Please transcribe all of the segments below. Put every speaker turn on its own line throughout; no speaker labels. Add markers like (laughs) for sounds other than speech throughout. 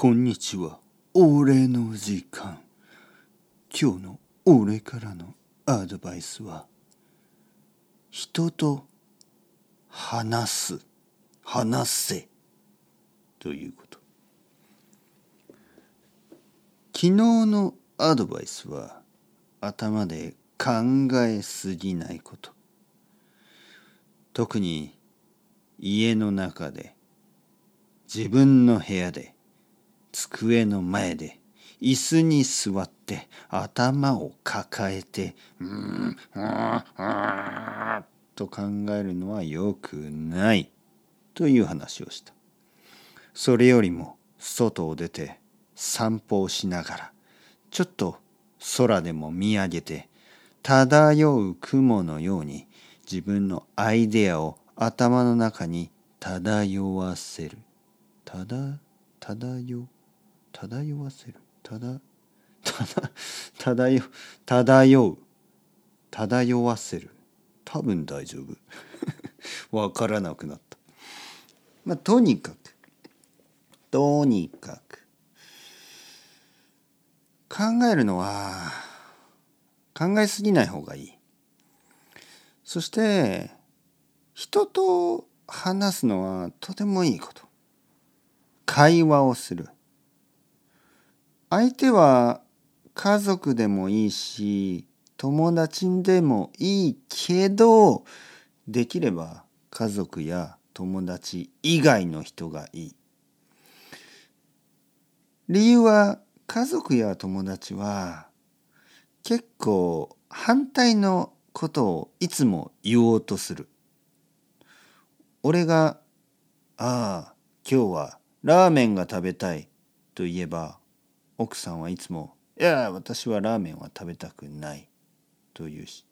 こんにちは。俺の時間。今日の俺からのアドバイスは、人と話す、話せ、ということ。昨日のアドバイスは、頭で考えすぎないこと。特に家の中で、自分の部屋で、机の前で、椅子に座って、頭を抱えて、うん、うーん、うん、と考えるのは良くない、という話をした。それよりも、外を出て、散歩をしながら、ちょっと空でも見上げて、漂う雲のように自分のアイデアを頭の中に漂わせる。ただ、漂、漂わせる。ただ、ただ、漂、漂う。漂わせる。多分大丈夫。(laughs) わからなくなった。まあ、とにかく、とにかく、考えるのは、考えすぎない方がいい。そして、人と話すのはとてもいいこと。会話をする。相手は家族でもいいし、友達でもいいけど、できれば家族や友達以外の人がいい。理由は家族や友達は結構反対のことをいつも言おうとする。俺が「ああ今日はラーメンが食べたい」と言えば奥さんはいつも「いや私はラーメンは食べたくない」と言うし。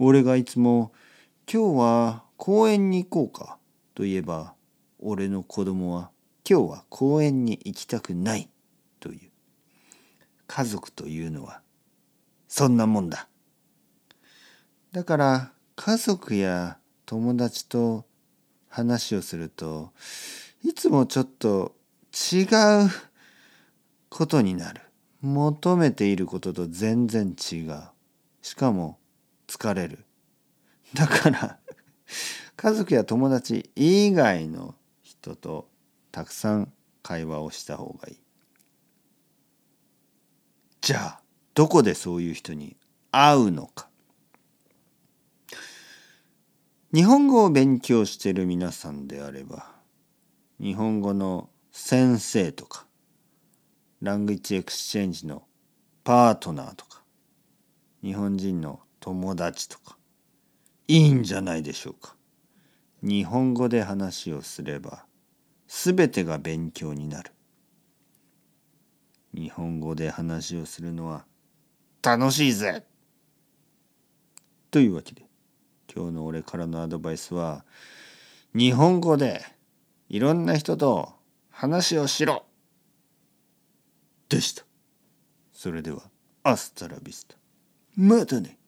俺がいつも「今日は公園に行こうか」と言えば俺の子供は「今日は公園に行きたくない」という。家族というのはそんなもんだ。だから家族や友達と話をするといつもちょっと違うことになる。求めていることと全然違う。しかも疲れる。だから (laughs) 家族や友達以外の人とたくさん会話をした方がいい。じゃあどこでそういう人に会うのか。日本語を勉強している皆さんであれば日本語の先生とかラングイッチエクスチェンジのパートナーとか日本人の友達とかいいんじゃないでしょうか。日本語で話をすれば全てが勉強になる。日本語で話をするのは楽しいぜ!というわけで今日の俺からのアドバイスは日本語でいろんな人と話をしろ!でした。それではアスタラビスタまたね。